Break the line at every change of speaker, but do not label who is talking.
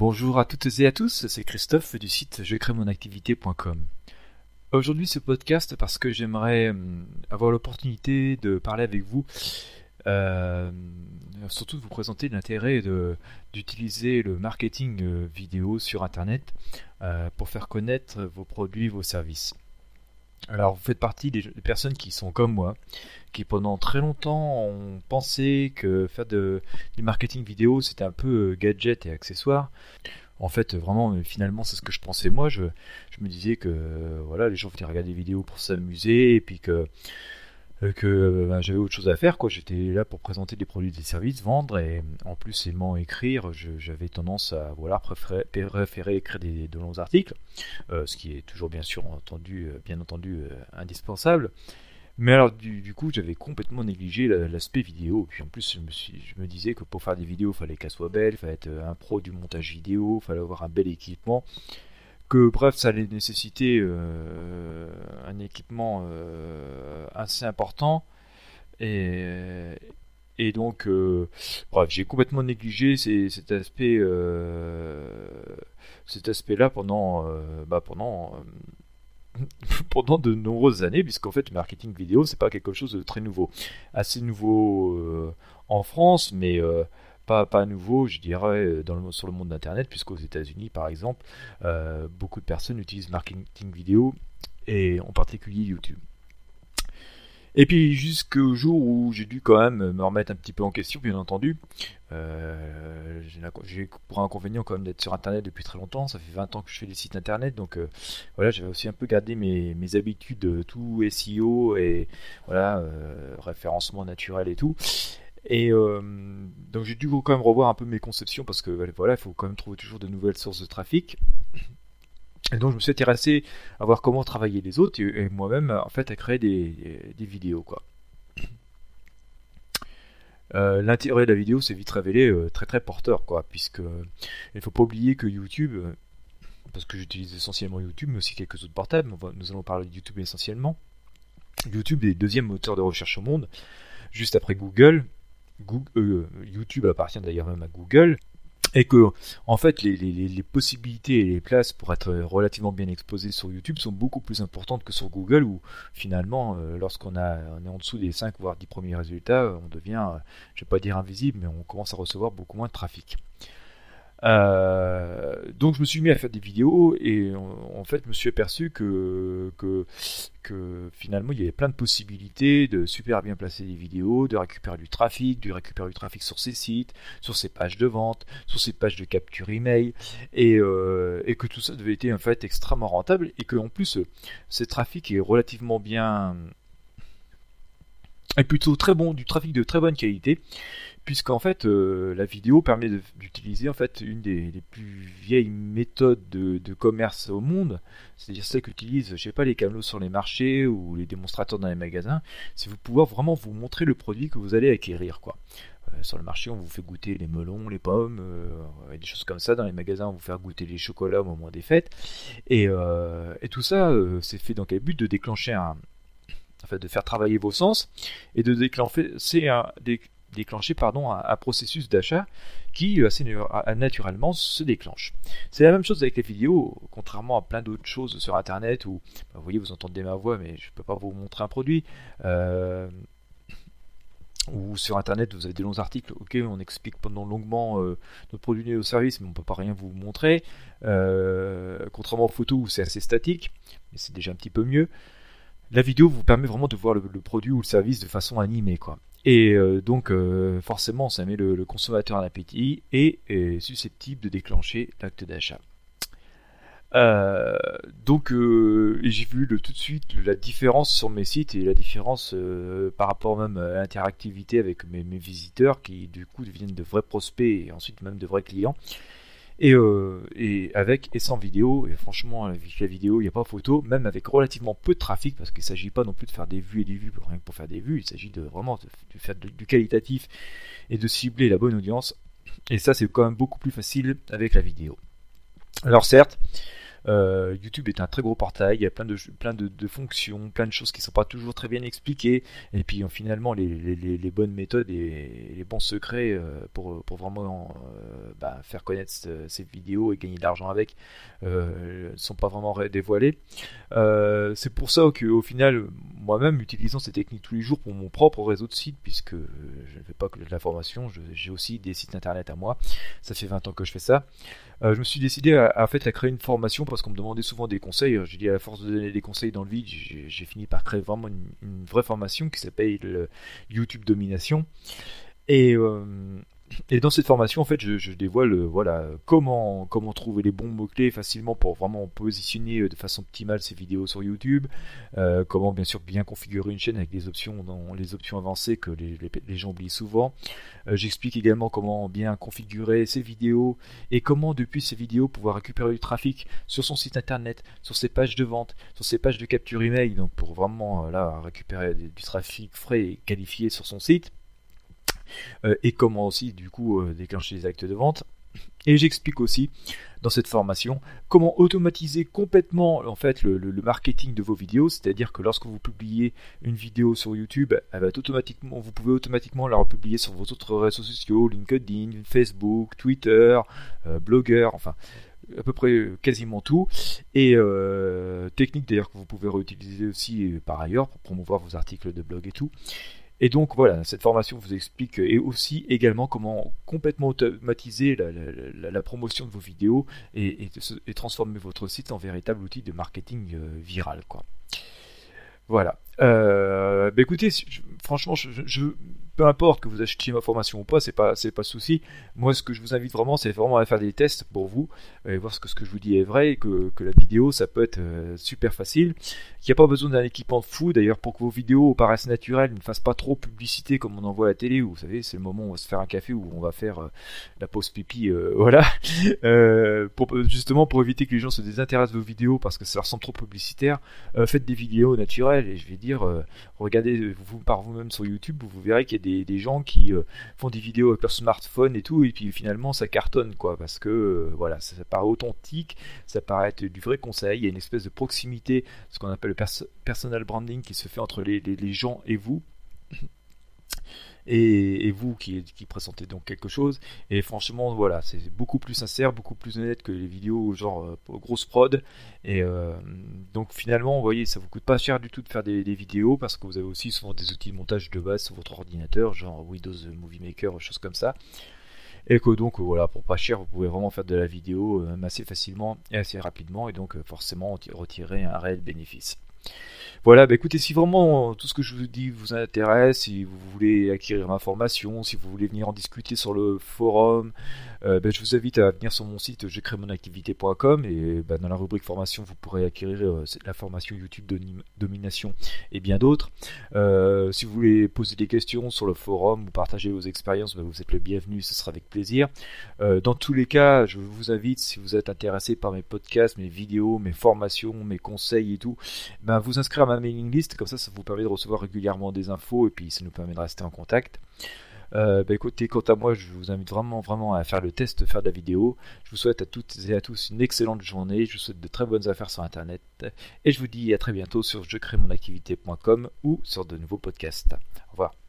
Bonjour à toutes et à tous, c'est Christophe du site jecrémonactivité.com. Aujourd'hui ce podcast parce que j'aimerais euh, avoir l'opportunité de parler avec vous, euh, surtout de vous présenter l'intérêt d'utiliser le marketing euh, vidéo sur Internet pour faire connaître vos produits, vos services. Alors vous faites partie des, personnes qui sont comme moi, qui pendant très longtemps ont pensé que faire du marketing vidéo c'était un peu euh, gadget et accessoire. En fait, vraiment, finalement, c'est ce que je pensais moi. Je, me disais que euh, voilà, les gens venaient regarder des vidéos pour s'amuser et puis que que euh, ben, j'avais autre chose à faire. quoi. J'étais là pour présenter des produits, des services, vendre et en plus aimant écrire, j'avais tendance à voilà préférer, écrire des, de longs articles, euh, ce qui est toujours bien sûr entendu, bien entendu indispensable. Mais alors du, coup j'avais complètement négligé l'aspect vidéo. Puis en plus je me, disais que pour faire des vidéos il fallait qu'elle soit belle, il fallait être un pro du montage vidéo, il fallait avoir un bel équipement que bref, ça allait nécessiter euh, un équipement euh, assez important. Et, et donc, euh, bref, j'ai complètement négligé cet aspect, cet aspect-là pendant, bah, pendant, pendant de nombreuses années, puisqu'en fait, le marketing vidéo, c'est pas quelque chose de très nouveau, assez nouveau en France, mais pas, pas nouveau, je dirais, euh, dans le, sur le monde d'Internet, puisqu'aux États-Unis, par exemple, euh, beaucoup de personnes utilisent marketing vidéo et en particulier YouTube. Et puis jusqu'au jour où j'ai dû quand même me remettre un petit peu en question, bien entendu. Euh, j'ai pour inconvénient quand même d'être sur Internet depuis très longtemps. Ça fait 20 ans que je fais des sites Internet, donc voilà, j'avais aussi un peu gardé mes, mes habitudes, tout SEO et voilà, référencement naturel et tout. Et euh, donc j'ai dû quand même revoir un peu mes conceptions parce que voilà, il faut quand même trouver toujours de nouvelles sources de trafic. Et donc je me suis intéressé à voir comment travailler les autres et, moi-même en fait à créer des, vidéos quoi. Euh, l'intérêt de la vidéo s'est vite révélé euh, très très porteur quoi, puisque il faut pas oublier que YouTube, parce que j'utilise essentiellement YouTube, mais aussi quelques autres portables, nous allons parler de YouTube essentiellement. YouTube est le deuxième moteur de recherche au monde, juste après Google, euh, YouTube appartient d'ailleurs même à Google, et que en fait les, possibilités et les places pour être relativement bien exposés sur YouTube sont beaucoup plus importantes que sur Google où finalement euh, lorsqu'on a est en dessous des 5 voire 10 premiers résultats on devient je vais pas dire invisible mais on commence à recevoir beaucoup moins de trafic. Euh, donc je me suis mis à faire des vidéos et en, fait je me suis aperçu que, finalement il y avait plein de possibilités de super bien placer des vidéos, de récupérer du trafic, de récupérer du trafic sur ses sites, sur ses pages de vente, sur ses pages de capture email et, euh, et que tout ça devait être en fait extrêmement rentable et que en plus ce trafic est relativement bien est plutôt très bon, du trafic de très bonne qualité puisqu'en fait euh, la vidéo permet d'utiliser en fait une des, plus vieilles méthodes de, commerce au monde, c'est-à-dire celle qu'utilisent, je sais pas, les camelots sur les marchés ou les démonstrateurs dans les magasins, c'est vous pouvoir vraiment vous montrer le produit que vous allez acquérir quoi. Euh, sur le marché, on vous fait goûter les melons, les pommes, euh, des choses comme ça. Dans les magasins, on vous fait goûter les chocolats au moment des fêtes. Et, et tout ça, c'est fait dans quel but De déclencher un, en fait, de faire travailler vos sens et de déclencher un, déclencher pardon, un, processus d'achat qui euh, assez naturellement se déclenche. C'est la même chose avec les vidéos, contrairement à plein d'autres choses sur internet où bah, vous voyez vous entendez ma voix mais je ne peux pas vous montrer un produit. Euh, ou sur internet vous avez des longs articles, ok on explique pendant longuement euh, notre produit et nos services mais on peut pas rien vous montrer. contrairement aux photos où c'est assez statique, mais c'est déjà un petit peu mieux. La vidéo vous permet vraiment de voir le, le produit ou le service de façon animée quoi. Et euh, donc euh, forcément ça met le, consommateur en appétit et est susceptible de déclencher l'acte d'achat. Euh, donc j'ai vu tout de suite la différence sur mes sites et la différence par rapport même à l'interactivité avec mes, visiteurs qui du coup deviennent de vrais prospects et ensuite même de vrais clients. Et, euh, et, avec et sans vidéo, et franchement, avec la vidéo, il n'y a pas photo, même avec relativement peu de trafic, parce qu'il ne s'agit pas non plus de faire des vues et des vues rien que pour faire des vues, il s'agit de vraiment de, faire du qualitatif et de cibler la bonne audience. Et ça, c'est quand même beaucoup plus facile avec la vidéo. Alors certes, Euh, YouTube est un très gros portail, il y a plein de, plein de, fonctions, plein de choses qui ne sont pas toujours très bien expliquées, et puis finalement les, bonnes méthodes et les bons secrets pour, pour vraiment bah, faire connaître ces vidéos et gagner de l'argent avec ne sont pas vraiment dévoilés. C'est pour ça qu'au final, moi-même, utilisant ces techniques tous les jours pour mon propre réseau de sites, puisque je ne fais pas que de la formation, j'ai aussi des sites internet à moi, ça fait 20 ans que je fais ça, euh, je me suis décidé à, à créer une formation parce qu'on me demandait souvent des conseils. J'ai dit à force de donner des conseils dans le vide, j'ai fini par créer vraiment une, vraie formation qui s'appelle YouTube Domination. Et, euh, et dans cette formation, en fait, je, dévoile euh, voilà, comment, comment trouver les bons mots-clés facilement pour vraiment positionner euh, de façon optimale ces vidéos sur YouTube, euh, comment bien sûr bien configurer une chaîne avec des options, dans les options avancées que les, les, gens oublient souvent. J'explique également comment bien configurer ces vidéos et comment depuis ces vidéos pouvoir récupérer du trafic sur son site internet, sur ses pages de vente, sur ses pages de capture email, donc pour vraiment là récupérer du trafic frais et qualifié sur son site. Euh, et comment aussi du coup euh, déclencher les actes de vente. Et j'explique aussi dans cette formation comment automatiser complètement en fait le, marketing de vos vidéos, c'est-à-dire que lorsque vous publiez une vidéo sur YouTube, vous pouvez automatiquement la republier sur vos autres réseaux sociaux, LinkedIn, Facebook, Twitter, euh, Blogger, enfin à peu près quasiment tout. Et technique d'ailleurs que vous pouvez réutiliser aussi par ailleurs pour promouvoir vos articles de blog et tout. Et donc voilà, cette formation vous explique et aussi également comment complètement automatiser la, promotion de vos vidéos et, transformer votre site en véritable outil de marketing euh, viral. Voilà. Euh, bah écoutez, franchement, je, peu importe que vous achetiez ma formation ou pas, c'est pas c'est pas souci. Moi, ce que je vous invite vraiment, c'est vraiment à faire des tests pour vous et voir ce que ce que je vous dis est vrai, et que, que la vidéo, ça peut être euh, super facile. Il n'y a pas besoin d'un équipement de fou d'ailleurs pour que vos vidéos paraissent naturelles, ne fassent pas trop publicité comme on en voit à la télé. Où, vous savez, c'est le moment où on va se faire un café ou on va faire euh, la pause pipi, euh, voilà. pour, justement pour éviter que les gens se désintéressent de vos vidéos parce que ça leur semble trop publicitaire. faites des vidéos naturelles et je vais dire, regardez vous par vous-même sur YouTube, vous verrez qu'il y a des des, gens qui euh, font des vidéos avec leur smartphone et tout, et puis finalement ça cartonne, quoi, parce que euh, voilà, ça, paraît authentique, ça paraît être du vrai conseil, il y a une espèce de proximité, ce qu'on appelle le personal branding qui se fait entre les gens et vous et, vous qui, présentez donc quelque chose. Et franchement, voilà, c'est beaucoup plus sincère, beaucoup plus honnête que les vidéos genre euh, grosse prod. Et euh, donc finalement, vous voyez, ça vous coûte pas cher du tout de faire des, vidéos parce que vous avez aussi souvent des outils de montage de base sur votre ordinateur, genre Windows Movie Maker, choses comme ça. Et que donc voilà, pour pas cher, vous pouvez vraiment faire de la vidéo euh, assez facilement et assez rapidement, et donc forcément retirer un réel bénéfice. Voilà, bah écoutez, si vraiment tout ce que je vous dis vous intéresse, si vous voulez acquérir ma formation, si vous voulez venir en discuter sur le forum, euh, ben, je vous invite à venir sur mon site je crée mon activité.com et ben, dans la rubrique formation vous pourrez acquérir euh, la formation YouTube domination et bien d'autres. Euh, si vous voulez poser des questions sur le forum ou partager vos expériences, ben, vous êtes le bienvenu, ce sera avec plaisir. dans tous les cas, je vous invite si vous êtes intéressé par mes podcasts, mes vidéos, mes formations, mes conseils et tout, ben, vous inscrire à ma mailing list, comme ça ça vous permet de recevoir régulièrement des infos et puis ça nous permet de rester en contact. Euh, bah écoutez, quant à moi, je vous invite vraiment, vraiment à faire le test, faire de la vidéo. Je vous souhaite à toutes et à tous une excellente journée. Je vous souhaite de très bonnes affaires sur Internet. Et je vous dis à très bientôt sur je ou sur de nouveaux podcasts. Au revoir.